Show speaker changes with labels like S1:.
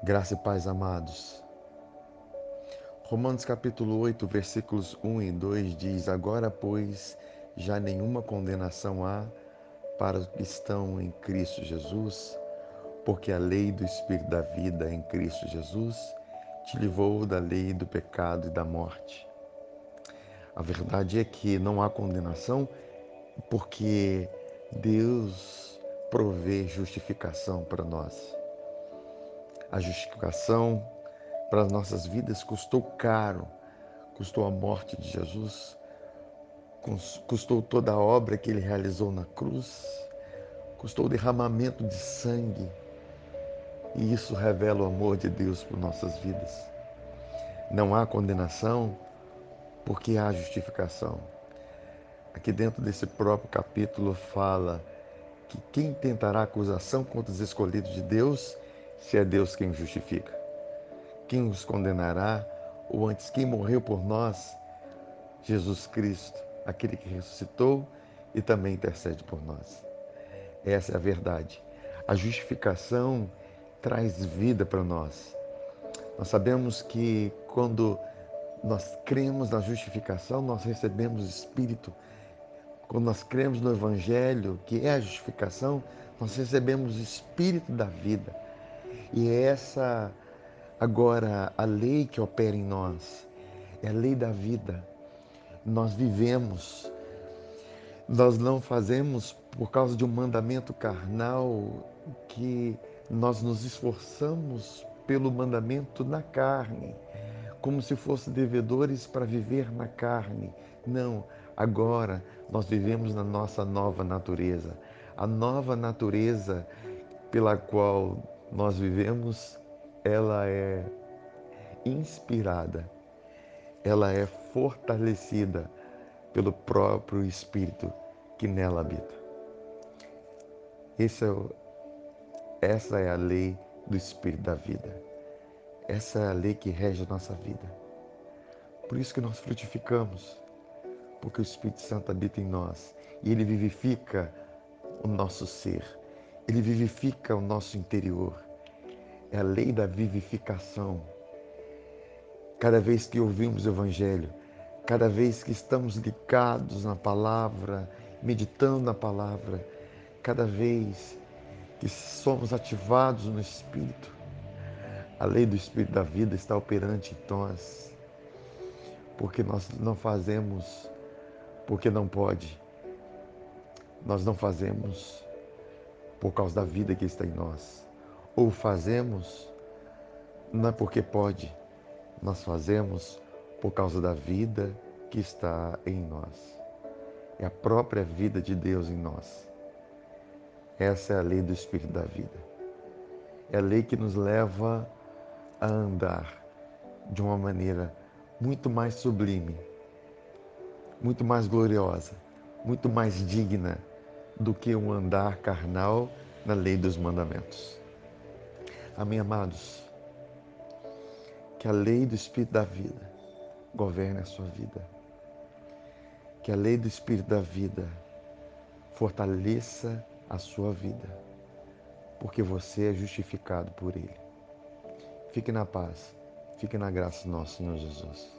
S1: Graça e paz, amados. Romanos capítulo 8, versículos 1 e 2 diz: Agora, pois, já nenhuma condenação há para os que estão em Cristo Jesus, porque a lei do Espírito da vida em Cristo Jesus te livrou da lei do pecado e da morte. A verdade é que não há condenação porque Deus provê justificação para nós. A justificação para as nossas vidas custou caro, custou a morte de Jesus, custou toda a obra que ele realizou na cruz, custou o derramamento de sangue. E isso revela o amor de Deus por nossas vidas. Não há condenação porque há justificação. Aqui dentro desse próprio capítulo fala que quem tentará acusação contra os escolhidos de Deus se é Deus quem justifica. Quem os condenará, ou antes quem morreu por nós? Jesus Cristo, aquele que ressuscitou e também intercede por nós. Essa é a verdade. A justificação traz vida para nós. Nós sabemos que quando nós cremos na justificação, nós recebemos Espírito. Quando nós cremos no Evangelho, que é a justificação, nós recebemos o Espírito da vida. E é essa agora a lei que opera em nós, é a lei da vida. Nós vivemos, nós não fazemos por causa de um mandamento carnal que nós nos esforçamos pelo mandamento na carne, como se fossem devedores para viver na carne. Não, agora nós vivemos na nossa nova natureza. A nova natureza pela qual nós vivemos, ela é inspirada, ela é fortalecida pelo próprio Espírito que nela habita. Esse é o, essa é a lei do Espírito da vida. Essa é a lei que rege a nossa vida. Por isso que nós frutificamos, porque o Espírito Santo habita em nós e ele vivifica o nosso ser ele vivifica o nosso interior. É a lei da vivificação. Cada vez que ouvimos o Evangelho, cada vez que estamos ligados na palavra, meditando na palavra, cada vez que somos ativados no Espírito, a lei do Espírito da vida está operante em nós, porque nós não fazemos porque não pode, nós não fazemos por causa da vida que está em nós. Ou fazemos não é porque pode, nós fazemos por causa da vida que está em nós. É a própria vida de Deus em nós. Essa é a lei do Espírito da vida. É a lei que nos leva a andar de uma maneira muito mais sublime, muito mais gloriosa, muito mais digna do que um andar carnal na lei dos mandamentos. Amém, amados? Que a lei do Espírito da vida governe a sua vida. Que a lei do Espírito da vida fortaleça a sua vida, porque você é justificado por Ele. Fique na paz, fique na graça do nosso Senhor Jesus.